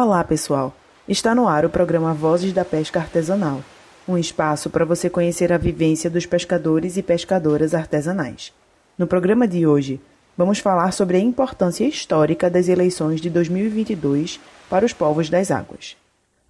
Olá, pessoal! Está no ar o programa Vozes da Pesca Artesanal, um espaço para você conhecer a vivência dos pescadores e pescadoras artesanais. No programa de hoje, vamos falar sobre a importância histórica das eleições de 2022 para os povos das águas.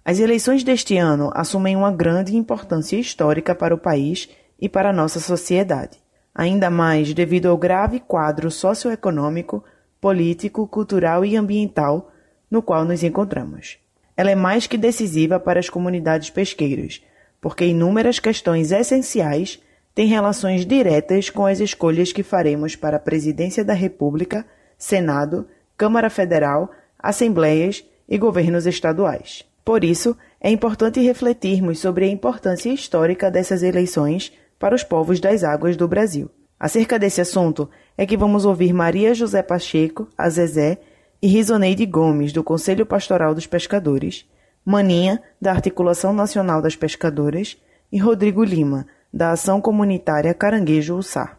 As eleições deste ano assumem uma grande importância histórica para o país e para a nossa sociedade, ainda mais devido ao grave quadro socioeconômico, político, cultural e ambiental no qual nos encontramos. Ela é mais que decisiva para as comunidades pesqueiras, porque inúmeras questões essenciais têm relações diretas com as escolhas que faremos para a Presidência da República, Senado, Câmara Federal, Assembleias e governos estaduais. Por isso, é importante refletirmos sobre a importância histórica dessas eleições para os povos das águas do Brasil. Acerca desse assunto é que vamos ouvir Maria José Pacheco, a Zezé, e Risoneide Gomes, do Conselho Pastoral dos Pescadores, Maninha, da Articulação Nacional das Pescadoras, e Rodrigo Lima, da Ação Comunitária Caranguejo Ussá.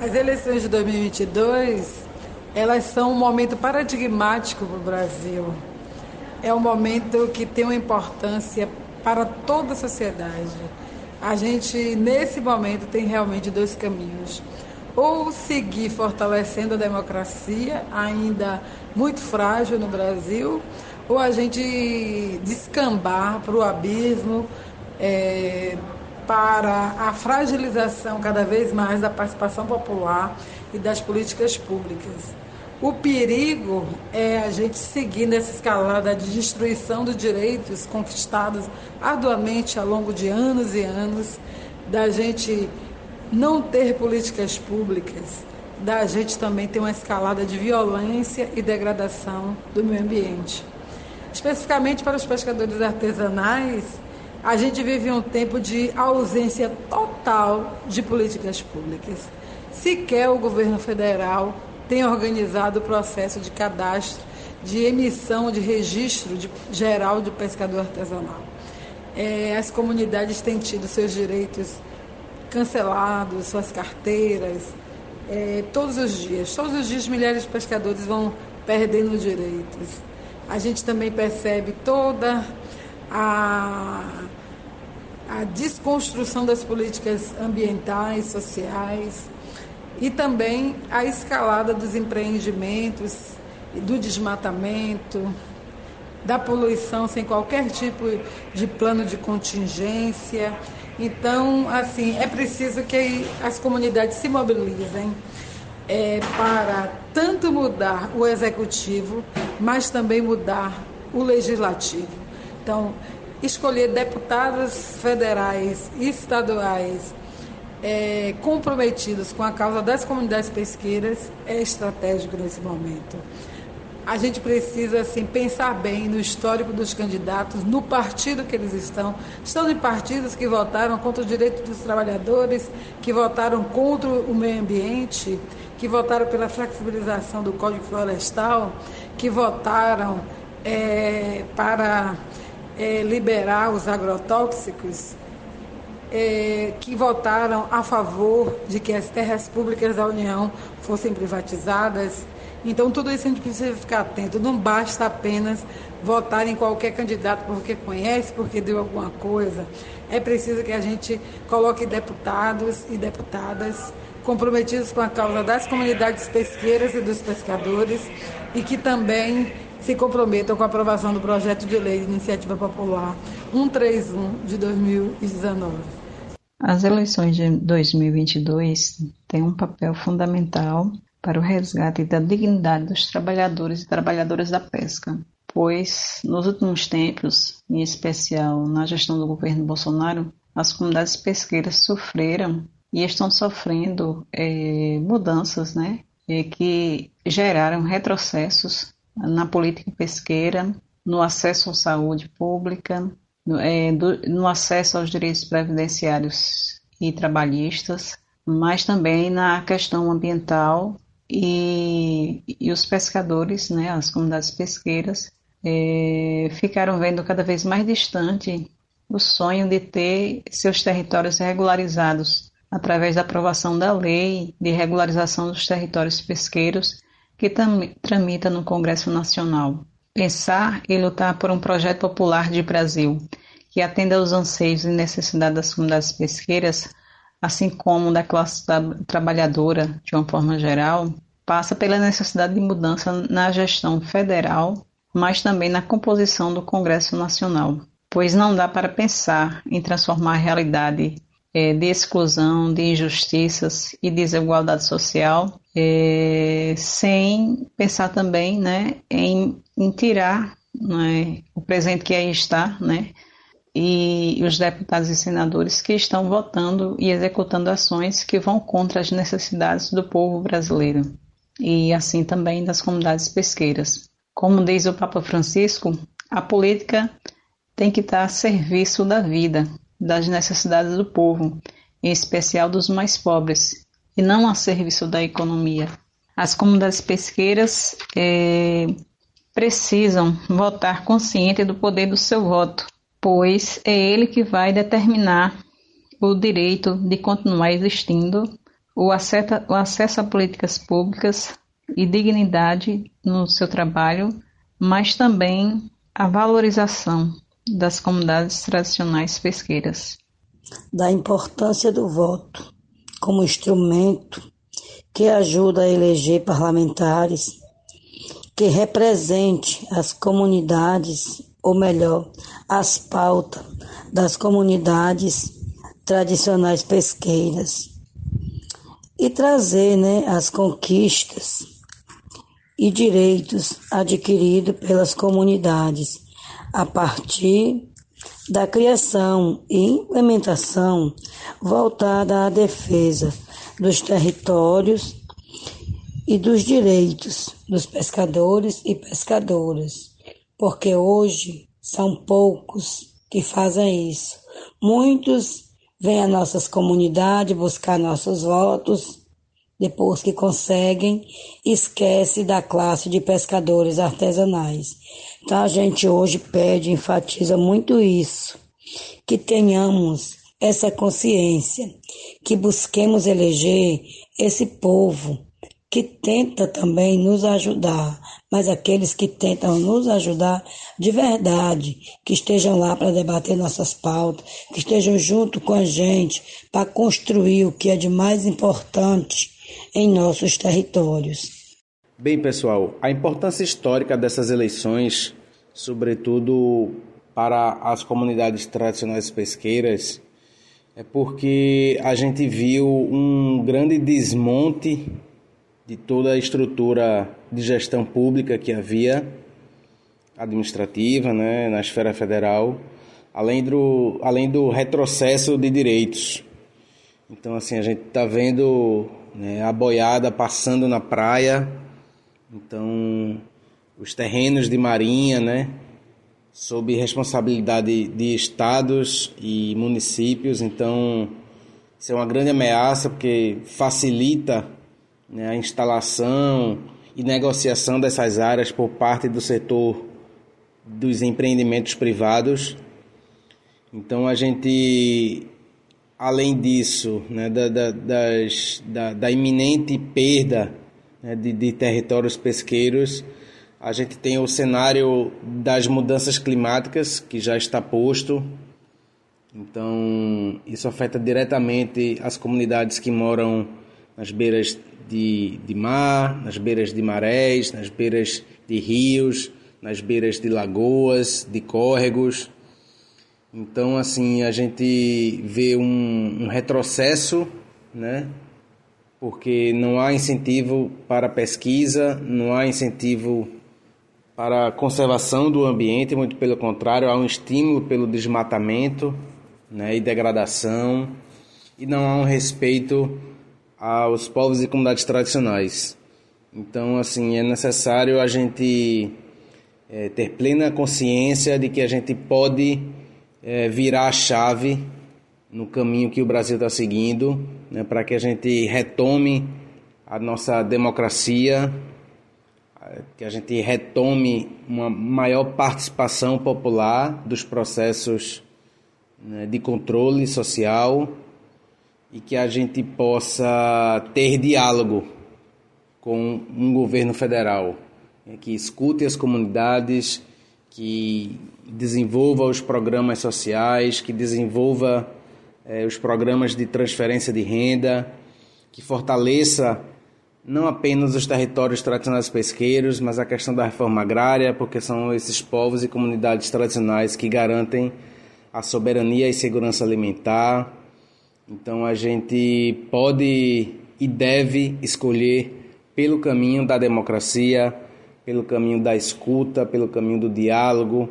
As eleições de 2022, elas são um momento paradigmático para o Brasil. É um momento que tem uma importância para toda a sociedade. A gente, nesse momento, tem realmente dois caminhos ou seguir fortalecendo a democracia, ainda muito frágil no Brasil, ou a gente descambar para o abismo, é, para a fragilização cada vez mais da participação popular e das políticas públicas. O perigo é a gente seguir nessa escalada de destruição dos direitos conquistados arduamente ao longo de anos e anos, da gente não ter políticas públicas, da gente também ter uma escalada de violência e degradação do meio ambiente. Especificamente para os pescadores artesanais, a gente vive um tempo de ausência total de políticas públicas. Sequer o governo federal tem organizado o processo de cadastro, de emissão de registro de, geral de pescador artesanal. É, as comunidades têm tido seus direitos cancelados, suas carteiras, é, todos os dias. Todos os dias milhares de pescadores vão perdendo direitos. A gente também percebe toda a, a desconstrução das políticas ambientais, sociais e também a escalada dos empreendimentos, do desmatamento, da poluição sem qualquer tipo de plano de contingência então, assim, é preciso que as comunidades se mobilizem é, para tanto mudar o executivo, mas também mudar o legislativo. Então, escolher deputados federais e estaduais é, comprometidos com a causa das comunidades pesqueiras é estratégico nesse momento a gente precisa assim pensar bem no histórico dos candidatos, no partido que eles estão. Estão em partidos que votaram contra os direitos dos trabalhadores, que votaram contra o meio ambiente, que votaram pela flexibilização do Código Florestal, que votaram é, para é, liberar os agrotóxicos, é, que votaram a favor de que as terras públicas da União fossem privatizadas então, tudo isso a gente precisa ficar atento. Não basta apenas votar em qualquer candidato porque conhece, porque deu alguma coisa. É preciso que a gente coloque deputados e deputadas comprometidos com a causa das comunidades pesqueiras e dos pescadores e que também se comprometam com a aprovação do projeto de lei de iniciativa popular 131 de 2019. As eleições de 2022 têm um papel fundamental para o resgate da dignidade dos trabalhadores e trabalhadoras da pesca, pois nos últimos tempos, em especial na gestão do governo Bolsonaro, as comunidades pesqueiras sofreram e estão sofrendo é, mudanças, né, é, que geraram retrocessos na política pesqueira, no acesso à saúde pública, no, é, do, no acesso aos direitos previdenciários e trabalhistas, mas também na questão ambiental e, e os pescadores, né, as comunidades pesqueiras, é, ficaram vendo cada vez mais distante o sonho de ter seus territórios regularizados através da aprovação da lei de regularização dos territórios pesqueiros que tramita no Congresso Nacional. pensar e lutar por um projeto popular de Brasil que atenda aos anseios e necessidades das comunidades pesqueiras, assim como da classe trabalhadora de uma forma geral, passa pela necessidade de mudança na gestão federal, mas também na composição do Congresso Nacional, pois não dá para pensar em transformar a realidade é, de exclusão, de injustiças e desigualdade social, é, sem pensar também né, em, em tirar né, o presente que aí está, né, e os deputados e senadores que estão votando e executando ações que vão contra as necessidades do povo brasileiro e assim também das comunidades pesqueiras. Como diz o Papa Francisco, a política tem que estar a serviço da vida, das necessidades do povo, em especial dos mais pobres, e não a serviço da economia. As comunidades pesqueiras é, precisam votar consciente do poder do seu voto, pois é ele que vai determinar o direito de continuar existindo, o acesso, o acesso a políticas públicas e dignidade no seu trabalho, mas também a valorização das comunidades tradicionais pesqueiras. Da importância do voto como instrumento que ajuda a eleger parlamentares que represente as comunidades, ou melhor, as pautas das comunidades tradicionais pesqueiras. E trazer né, as conquistas e direitos adquiridos pelas comunidades a partir da criação e implementação voltada à defesa dos territórios e dos direitos dos pescadores e pescadoras, porque hoje são poucos que fazem isso. Muitos vêm a nossas comunidades buscar nossos votos depois que conseguem, esquece da classe de pescadores artesanais. Então a gente hoje pede, enfatiza muito isso, que tenhamos essa consciência, que busquemos eleger esse povo que tenta também nos ajudar, mas aqueles que tentam nos ajudar de verdade, que estejam lá para debater nossas pautas, que estejam junto com a gente para construir o que é de mais importante em nossos territórios. Bem, pessoal, a importância histórica dessas eleições, sobretudo para as comunidades tradicionais pesqueiras, é porque a gente viu um grande desmonte de toda a estrutura de gestão pública que havia, administrativa, né, na esfera federal, além do, além do retrocesso de direitos. Então, assim, a gente está vendo né, a boiada passando na praia, então os terrenos de marinha, né, sob responsabilidade de estados e municípios, então isso é uma grande ameaça porque facilita né, a instalação e negociação dessas áreas por parte do setor dos empreendimentos privados. Então a gente além disso, né, da, da, das, da, da, iminente perda né, de, de territórios pesqueiros, a gente tem o cenário das mudanças climáticas, que já está posto. Então, isso afeta diretamente as comunidades que moram nas beiras de, de mar, nas beiras de marés, nas beiras de rios, nas beiras de lagoas, de córregos. Então, assim, a gente vê um, um retrocesso, né? Porque não há incentivo para pesquisa, não há incentivo para a conservação do ambiente, muito pelo contrário, há um estímulo pelo desmatamento né, e degradação, e não há um respeito aos povos e comunidades tradicionais. Então, assim, é necessário a gente é, ter plena consciência de que a gente pode é, virar a chave no caminho que o Brasil está seguindo, né, para que a gente retome a nossa democracia, que a gente retome uma maior participação popular dos processos né, de controle social e que a gente possa ter diálogo com um governo federal. né, que escute as comunidades, que desenvolva os programas sociais, que desenvolva eh, os programas de transferência de renda, que fortaleça não apenas os territórios tradicionais pesqueiros, mas a questão da reforma agrária, porque são esses povos e comunidades tradicionais que garantem a soberania e segurança alimentar. Então a gente pode e deve escolher pelo caminho da democracia, pelo caminho da escuta, pelo caminho do diálogo,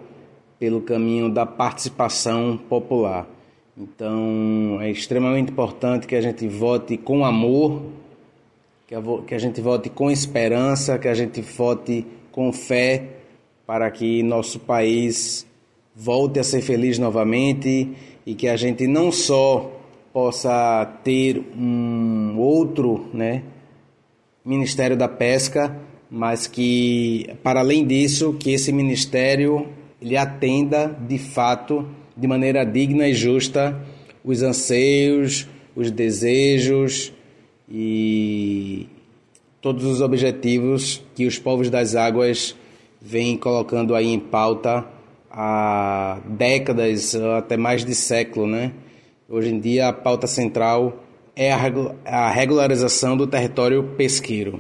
pelo caminho da participação popular. Então é extremamente importante que a gente vote com amor, que a gente vote com esperança, que a gente vote com fé para que nosso país volte a ser feliz novamente e que a gente não só possa ter um outro, né, Ministério da Pesca, mas que para além disso, que esse ministério ele atenda de fato de maneira digna e justa os anseios, os desejos e todos os objetivos que os povos das águas vêm colocando aí em pauta há décadas, até mais de século, né? Hoje em dia a pauta central é a regularização do território pesqueiro.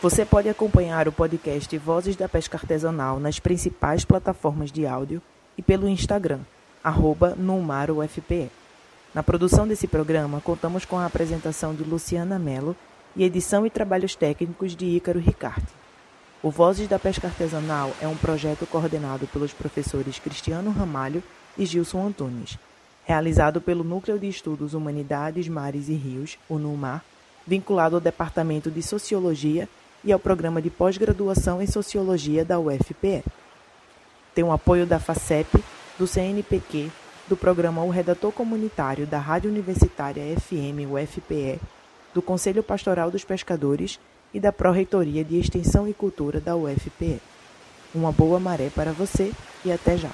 Você pode acompanhar o podcast Vozes da Pesca Artesanal nas principais plataformas de áudio e pelo Instagram, arroba NumaroUFPE. Na produção desse programa, contamos com a apresentação de Luciana Mello e edição e trabalhos técnicos de Ícaro Ricarte. O Vozes da Pesca Artesanal é um projeto coordenado pelos professores Cristiano Ramalho e Gilson Antunes, realizado pelo Núcleo de Estudos Humanidades, Mares e Rios, o NUMAR, vinculado ao Departamento de Sociologia e ao Programa de Pós-Graduação em Sociologia da UFPE. Tem o apoio da FACEP, do CNPq, do programa O Redator Comunitário da Rádio Universitária FM UFPE, do Conselho Pastoral dos Pescadores e da Pró-Reitoria de Extensão e Cultura da UFPE. Uma boa maré para você e até já!